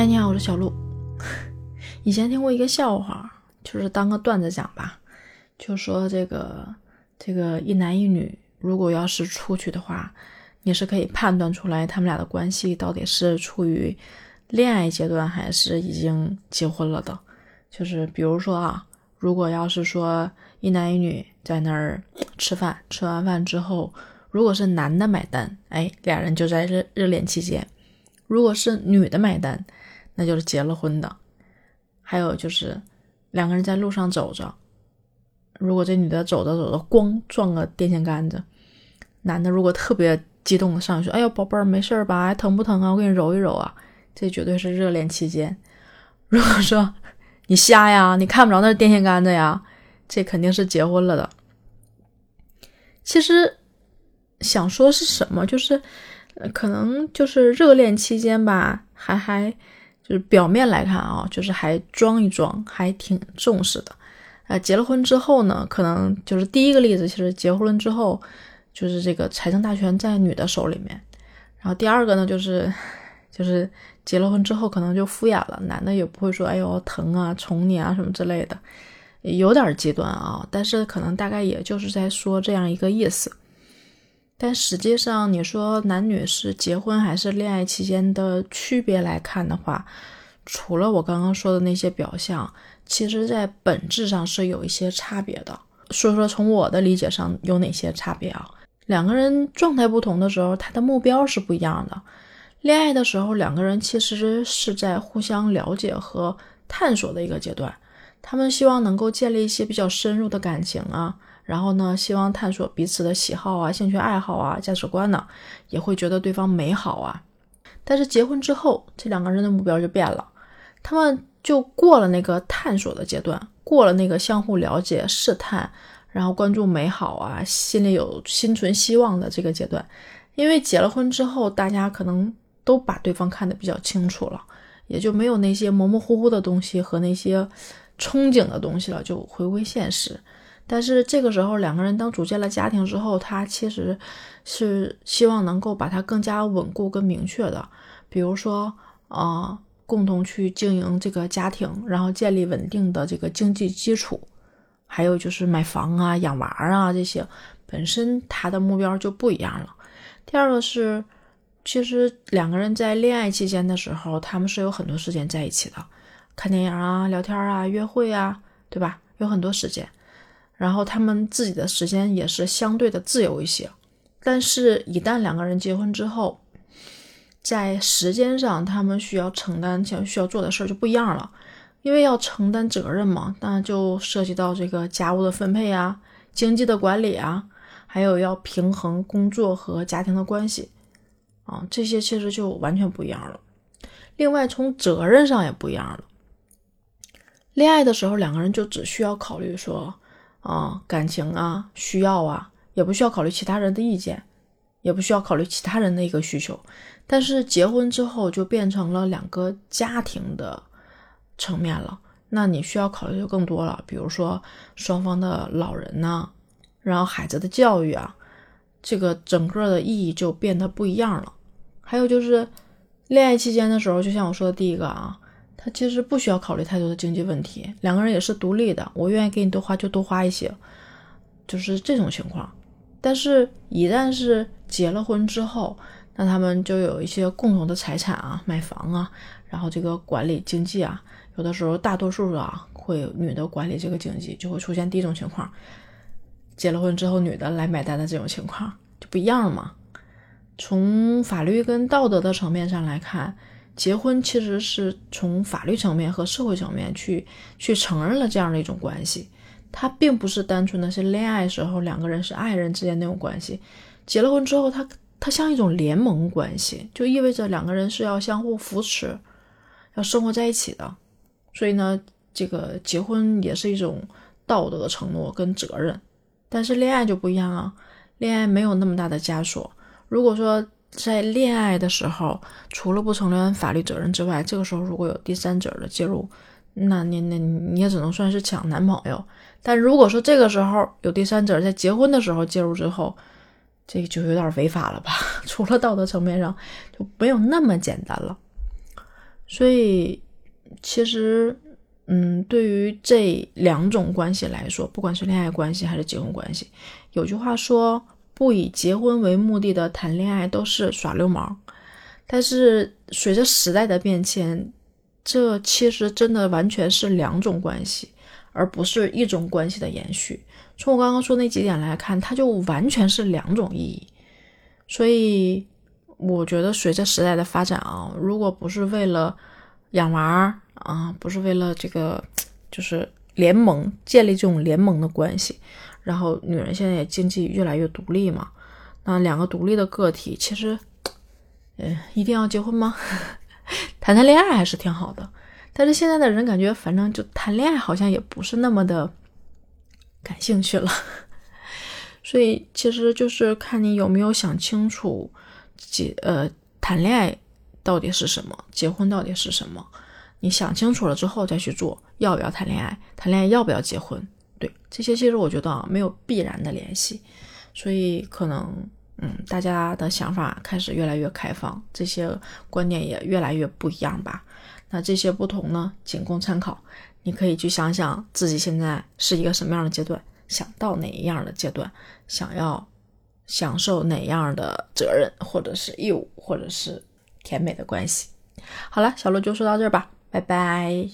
嗨，你好，我是小鹿。以前听过一个笑话，就是当个段子讲吧，就说这个这个一男一女，如果要是出去的话，你是可以判断出来他们俩的关系到底是处于恋爱阶段还是已经结婚了的。就是比如说啊，如果要是说一男一女在那儿吃饭，吃完饭之后，如果是男的买单，哎，俩人就在热热恋期间；如果是女的买单，那就是结了婚的。还有就是两个人在路上走着，如果这女的走着走着咣撞个电线杆子，男的如果特别激动的上去说：“哎呦，宝贝儿，没事吧？还疼不疼啊？我给你揉一揉啊。”这绝对是热恋期间。如果说你瞎呀，你看不着那电线杆子呀，这肯定是结婚了的。其实想说是什么，就是可能就是热恋期间吧，还还。就是表面来看啊，就是还装一装，还挺重视的。呃，结了婚之后呢，可能就是第一个例子，其实结婚之后，就是这个财政大权在女的手里面。然后第二个呢，就是就是结了婚之后，可能就敷衍了，男的也不会说哎呦疼啊、宠你啊什么之类的，有点极端啊。但是可能大概也就是在说这样一个意思。但实际上，你说男女是结婚还是恋爱期间的区别来看的话，除了我刚刚说的那些表象，其实在本质上是有一些差别的。说说从我的理解上有哪些差别啊？两个人状态不同的时候，他的目标是不一样的。恋爱的时候，两个人其实是在互相了解和探索的一个阶段，他们希望能够建立一些比较深入的感情啊。然后呢，希望探索彼此的喜好啊、兴趣爱好啊、价值观呢，也会觉得对方美好啊。但是结婚之后，这两个人的目标就变了，他们就过了那个探索的阶段，过了那个相互了解、试探，然后关注美好啊，心里有心存希望的这个阶段。因为结了婚之后，大家可能都把对方看得比较清楚了，也就没有那些模模糊糊的东西和那些憧憬的东西了，就回归现实。但是这个时候，两个人当组建了家庭之后，他其实是希望能够把它更加稳固跟明确的，比如说，啊，共同去经营这个家庭，然后建立稳定的这个经济基础，还有就是买房啊、养娃啊这些，本身他的目标就不一样了。第二个是，其实两个人在恋爱期间的时候，他们是有很多时间在一起的，看电影啊、聊天啊、约会啊，对吧？有很多时间。然后他们自己的时间也是相对的自由一些，但是，一旦两个人结婚之后，在时间上他们需要承担、想需要做的事儿就不一样了，因为要承担责任嘛，那就涉及到这个家务的分配啊、经济的管理啊，还有要平衡工作和家庭的关系啊，这些其实就完全不一样了。另外，从责任上也不一样了。恋爱的时候，两个人就只需要考虑说。啊，感情啊，需要啊，也不需要考虑其他人的意见，也不需要考虑其他人的一个需求。但是结婚之后就变成了两个家庭的层面了，那你需要考虑就更多了，比如说双方的老人呢，然后孩子的教育啊，这个整个的意义就变得不一样了。还有就是恋爱期间的时候，就像我说的第一个啊。他其实不需要考虑太多的经济问题，两个人也是独立的，我愿意给你多花就多花一些，就是这种情况。但是，一旦是结了婚之后，那他们就有一些共同的财产啊，买房啊，然后这个管理经济啊，有的时候大多数啊会女的管理这个经济，就会出现第一种情况，结了婚之后女的来买单的这种情况就不一样了嘛。从法律跟道德的层面上来看。结婚其实是从法律层面和社会层面去去承认了这样的一种关系，它并不是单纯的是恋爱时候两个人是爱人之间那种关系，结了婚之后，它它像一种联盟关系，就意味着两个人是要相互扶持，要生活在一起的。所以呢，这个结婚也是一种道德承诺跟责任，但是恋爱就不一样啊，恋爱没有那么大的枷锁。如果说在恋爱的时候，除了不承担法律责任之外，这个时候如果有第三者的介入，那你那你也只能算是抢男朋友。但如果说这个时候有第三者在结婚的时候介入之后，这就有点违法了吧？除了道德层面上就没有那么简单了。所以其实，嗯，对于这两种关系来说，不管是恋爱关系还是结婚关系，有句话说，不以结婚为目的的谈恋爱都是耍流氓。但是随着时代的变迁，这其实真的完全是两种关系，而不是一种关系的延续。从我刚刚说那几点来看，它就完全是两种意义。所以我觉得，随着时代的发展啊，如果不是为了养娃儿啊，不是为了这个，就是联盟建立这种联盟的关系，然后女人现在也经济越来越独立嘛，那两个独立的个体，其实，呃，一定要结婚吗？谈谈恋爱还是挺好的。但是现在的人感觉，反正就谈恋爱好像也不是那么的。感兴趣了，所以其实就是看你有没有想清楚，结呃谈恋爱到底是什么，结婚到底是什么。你想清楚了之后再去做，要不要谈恋爱，谈恋爱要不要结婚？对这些，其实我觉得啊没有必然的联系。所以可能嗯，大家的想法开始越来越开放，这些观念也越来越不一样吧。那这些不同呢，仅供参考。你可以去想想自己现在是一个什么样的阶段，想到哪一样的阶段，想要享受哪样的责任，或者是义务，或者是甜美的关系。好了，小鹿就说到这儿吧，拜拜。